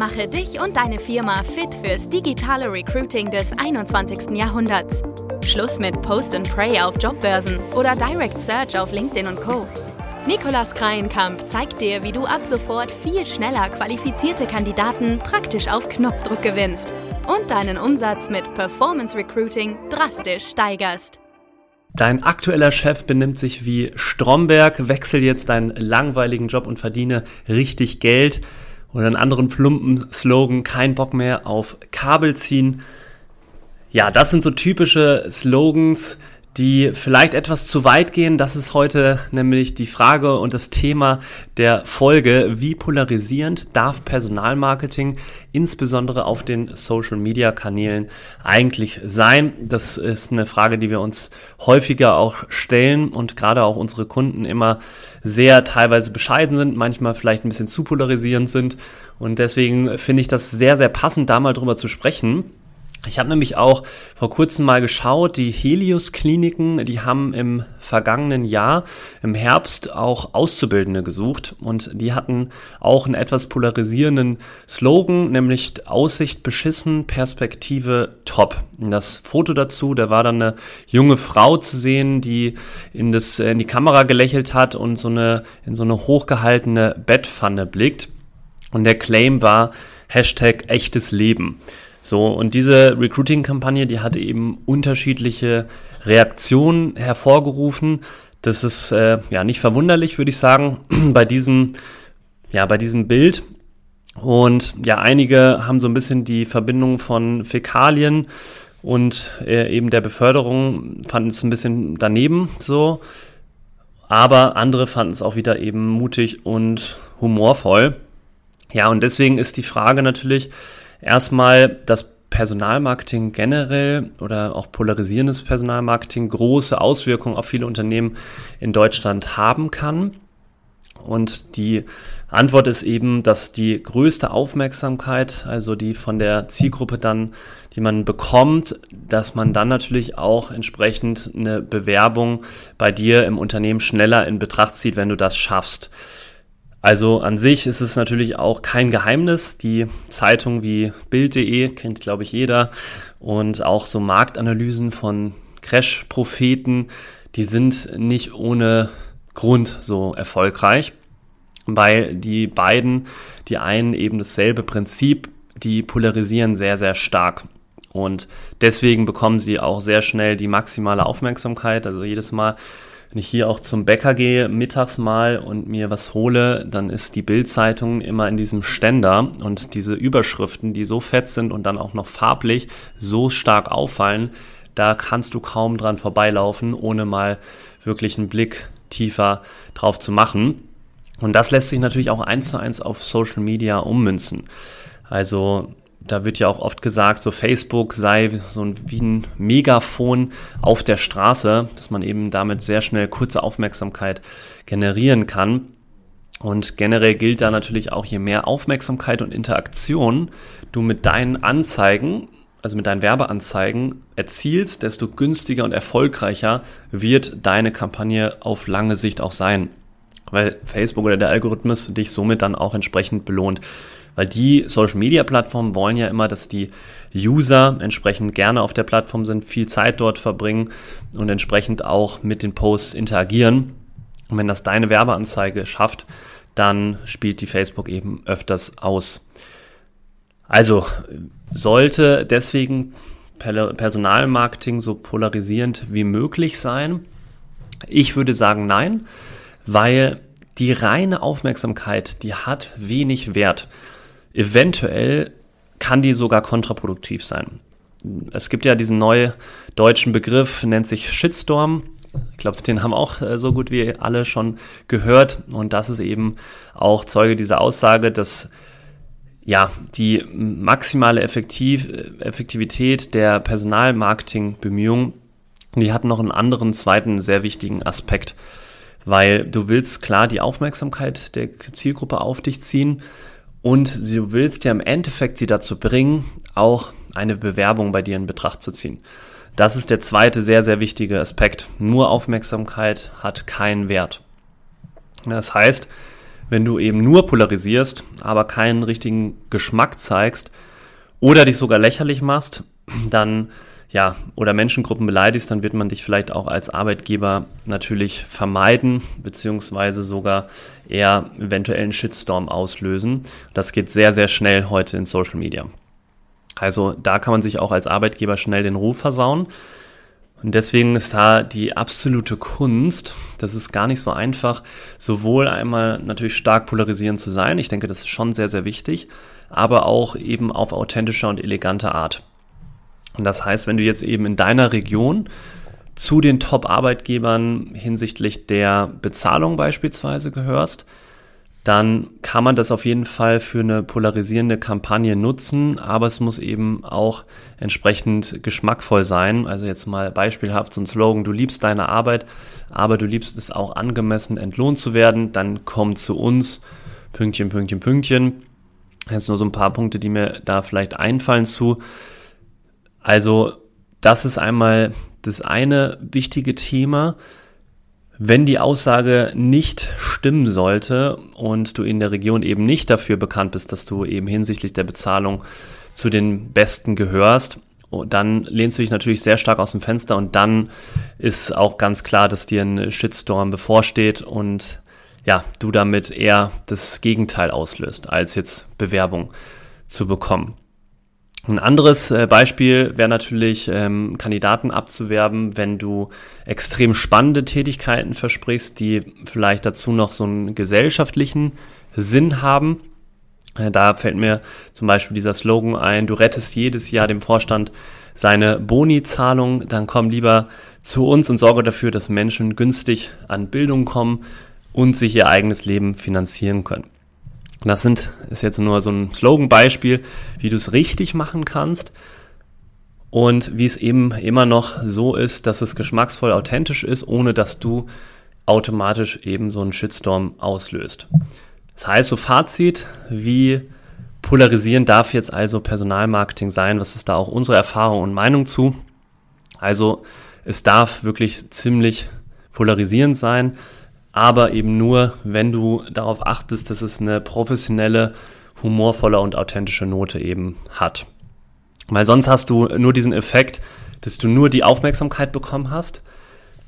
Mache dich und deine Firma fit fürs digitale Recruiting des 21. Jahrhunderts. Schluss mit Post and Pray auf Jobbörsen oder Direct Search auf LinkedIn und Co. Nikolas Kreienkamp zeigt dir, wie du ab sofort viel schneller qualifizierte Kandidaten praktisch auf Knopfdruck gewinnst und deinen Umsatz mit Performance Recruiting drastisch steigerst. Dein aktueller Chef benimmt sich wie Stromberg, wechsel jetzt deinen langweiligen Job und verdiene richtig Geld oder einen anderen plumpen Slogan, kein Bock mehr auf Kabel ziehen. Ja, das sind so typische Slogans, die vielleicht etwas zu weit gehen. Das ist heute nämlich die Frage und das Thema der Folge. Wie polarisierend darf Personalmarketing insbesondere auf den Social-Media-Kanälen eigentlich sein? Das ist eine Frage, die wir uns häufiger auch stellen und gerade auch unsere Kunden immer sehr teilweise bescheiden sind, manchmal vielleicht ein bisschen zu polarisierend sind. Und deswegen finde ich das sehr, sehr passend, da mal drüber zu sprechen. Ich habe nämlich auch vor kurzem mal geschaut, die Helios-Kliniken, die haben im vergangenen Jahr, im Herbst, auch Auszubildende gesucht und die hatten auch einen etwas polarisierenden Slogan, nämlich Aussicht beschissen, Perspektive top. Das Foto dazu, da war dann eine junge Frau zu sehen, die in, das, in die Kamera gelächelt hat und so eine, in so eine hochgehaltene Bettpfanne blickt. Und der Claim war Hashtag echtes Leben. So, und diese Recruiting-Kampagne, die hat eben unterschiedliche Reaktionen hervorgerufen. Das ist äh, ja nicht verwunderlich, würde ich sagen, bei diesem, ja, bei diesem Bild. Und ja, einige haben so ein bisschen die Verbindung von Fäkalien und äh, eben der Beförderung, fanden es ein bisschen daneben so. Aber andere fanden es auch wieder eben mutig und humorvoll. Ja, und deswegen ist die Frage natürlich, Erstmal das Personalmarketing generell oder auch polarisierendes Personalmarketing große Auswirkungen auf viele Unternehmen in Deutschland haben kann. Und die Antwort ist eben, dass die größte Aufmerksamkeit, also die von der Zielgruppe dann, die man bekommt, dass man dann natürlich auch entsprechend eine Bewerbung bei dir im Unternehmen schneller in Betracht zieht, wenn du das schaffst. Also an sich ist es natürlich auch kein Geheimnis. Die Zeitung wie Bild.de kennt, glaube ich, jeder. Und auch so Marktanalysen von Crash-Propheten, die sind nicht ohne Grund so erfolgreich, weil die beiden, die einen eben dasselbe Prinzip, die polarisieren sehr, sehr stark. Und deswegen bekommen sie auch sehr schnell die maximale Aufmerksamkeit. Also jedes Mal, wenn ich hier auch zum Bäcker gehe, mittags mal und mir was hole, dann ist die Bildzeitung immer in diesem Ständer und diese Überschriften, die so fett sind und dann auch noch farblich so stark auffallen, da kannst du kaum dran vorbeilaufen, ohne mal wirklich einen Blick tiefer drauf zu machen. Und das lässt sich natürlich auch eins zu eins auf Social Media ummünzen. Also da wird ja auch oft gesagt, so Facebook sei so ein, wie ein Megafon auf der Straße, dass man eben damit sehr schnell kurze Aufmerksamkeit generieren kann. Und generell gilt da natürlich auch, je mehr Aufmerksamkeit und Interaktion du mit deinen Anzeigen, also mit deinen Werbeanzeigen erzielst, desto günstiger und erfolgreicher wird deine Kampagne auf lange Sicht auch sein. Weil Facebook oder der Algorithmus dich somit dann auch entsprechend belohnt. Weil die Social-Media-Plattformen wollen ja immer, dass die User entsprechend gerne auf der Plattform sind, viel Zeit dort verbringen und entsprechend auch mit den Posts interagieren. Und wenn das deine Werbeanzeige schafft, dann spielt die Facebook eben öfters aus. Also sollte deswegen Personalmarketing so polarisierend wie möglich sein? Ich würde sagen nein, weil die reine Aufmerksamkeit, die hat wenig Wert eventuell kann die sogar kontraproduktiv sein. Es gibt ja diesen neuen deutschen Begriff, nennt sich Shitstorm. Ich glaube, den haben auch äh, so gut wie alle schon gehört. Und das ist eben auch Zeuge dieser Aussage, dass ja, die maximale Effektiv Effektivität der Personalmarketing-Bemühungen, die hat noch einen anderen zweiten sehr wichtigen Aspekt. Weil du willst klar die Aufmerksamkeit der Zielgruppe auf dich ziehen, und du willst ja im Endeffekt sie dazu bringen, auch eine Bewerbung bei dir in Betracht zu ziehen. Das ist der zweite sehr, sehr wichtige Aspekt. Nur Aufmerksamkeit hat keinen Wert. Das heißt, wenn du eben nur polarisierst, aber keinen richtigen Geschmack zeigst oder dich sogar lächerlich machst, dann ja, oder Menschengruppen beleidigst, dann wird man dich vielleicht auch als Arbeitgeber natürlich vermeiden, beziehungsweise sogar eher eventuell einen Shitstorm auslösen. Das geht sehr, sehr schnell heute in Social Media. Also da kann man sich auch als Arbeitgeber schnell den Ruf versauen. Und deswegen ist da die absolute Kunst, das ist gar nicht so einfach, sowohl einmal natürlich stark polarisierend zu sein, ich denke, das ist schon sehr, sehr wichtig, aber auch eben auf authentischer und eleganter Art. Und das heißt, wenn du jetzt eben in deiner Region zu den Top-Arbeitgebern hinsichtlich der Bezahlung beispielsweise gehörst, dann kann man das auf jeden Fall für eine polarisierende Kampagne nutzen, aber es muss eben auch entsprechend geschmackvoll sein. Also jetzt mal beispielhaft so ein Slogan, du liebst deine Arbeit, aber du liebst es auch angemessen entlohnt zu werden, dann komm zu uns, Pünktchen, Pünktchen, Pünktchen. Jetzt nur so ein paar Punkte, die mir da vielleicht einfallen zu. Also das ist einmal das eine wichtige Thema. Wenn die Aussage nicht stimmen sollte und du in der Region eben nicht dafür bekannt bist, dass du eben hinsichtlich der Bezahlung zu den Besten gehörst, dann lehnst du dich natürlich sehr stark aus dem Fenster und dann ist auch ganz klar, dass dir ein Shitstorm bevorsteht und ja, du damit eher das Gegenteil auslöst, als jetzt Bewerbung zu bekommen. Ein anderes äh, Beispiel wäre natürlich, ähm, Kandidaten abzuwerben, wenn du extrem spannende Tätigkeiten versprichst, die vielleicht dazu noch so einen gesellschaftlichen Sinn haben. Äh, da fällt mir zum Beispiel dieser Slogan ein, du rettest jedes Jahr dem Vorstand seine Boni-Zahlung, dann komm lieber zu uns und sorge dafür, dass Menschen günstig an Bildung kommen und sich ihr eigenes Leben finanzieren können. Das sind, ist jetzt nur so ein Slogan-Beispiel, wie du es richtig machen kannst und wie es eben immer noch so ist, dass es geschmacksvoll authentisch ist, ohne dass du automatisch eben so einen Shitstorm auslöst. Das heißt, so Fazit, wie polarisierend darf jetzt also Personalmarketing sein? Was ist da auch unsere Erfahrung und Meinung zu? Also es darf wirklich ziemlich polarisierend sein aber eben nur, wenn du darauf achtest, dass es eine professionelle, humorvolle und authentische Note eben hat. Weil sonst hast du nur diesen Effekt, dass du nur die Aufmerksamkeit bekommen hast,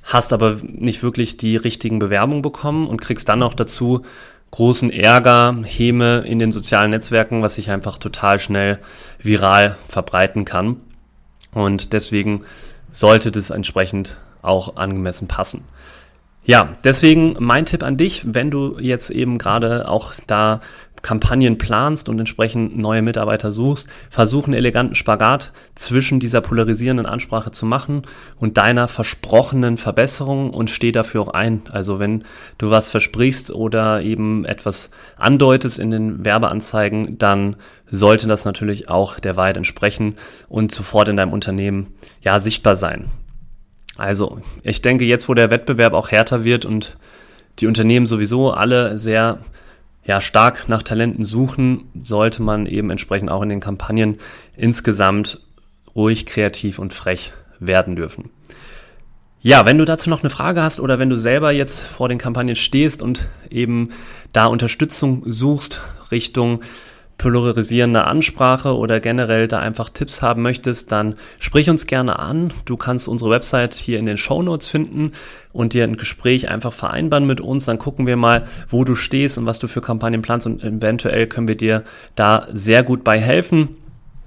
hast aber nicht wirklich die richtigen Bewerbungen bekommen und kriegst dann noch dazu großen Ärger, Häme in den sozialen Netzwerken, was sich einfach total schnell viral verbreiten kann. Und deswegen sollte das entsprechend auch angemessen passen. Ja, deswegen mein Tipp an dich, wenn du jetzt eben gerade auch da Kampagnen planst und entsprechend neue Mitarbeiter suchst, versuch einen eleganten Spagat zwischen dieser polarisierenden Ansprache zu machen und deiner versprochenen Verbesserung und steh dafür auch ein. Also wenn du was versprichst oder eben etwas andeutest in den Werbeanzeigen, dann sollte das natürlich auch der Wahrheit entsprechen und sofort in deinem Unternehmen ja sichtbar sein. Also, ich denke, jetzt, wo der Wettbewerb auch härter wird und die Unternehmen sowieso alle sehr ja, stark nach Talenten suchen, sollte man eben entsprechend auch in den Kampagnen insgesamt ruhig, kreativ und frech werden dürfen. Ja, wenn du dazu noch eine Frage hast oder wenn du selber jetzt vor den Kampagnen stehst und eben da Unterstützung suchst Richtung polarisierende Ansprache oder generell da einfach Tipps haben möchtest, dann sprich uns gerne an. Du kannst unsere Website hier in den Show Notes finden und dir ein Gespräch einfach vereinbaren mit uns. Dann gucken wir mal, wo du stehst und was du für Kampagnen planst und eventuell können wir dir da sehr gut bei helfen.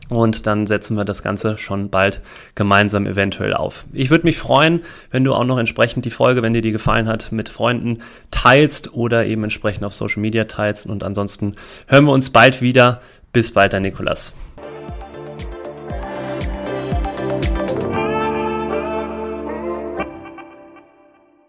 Und dann setzen wir das Ganze schon bald gemeinsam eventuell auf. Ich würde mich freuen, wenn du auch noch entsprechend die Folge, wenn dir die gefallen hat, mit Freunden teilst oder eben entsprechend auf Social Media teilst. Und ansonsten hören wir uns bald wieder. Bis bald, dein Nikolas.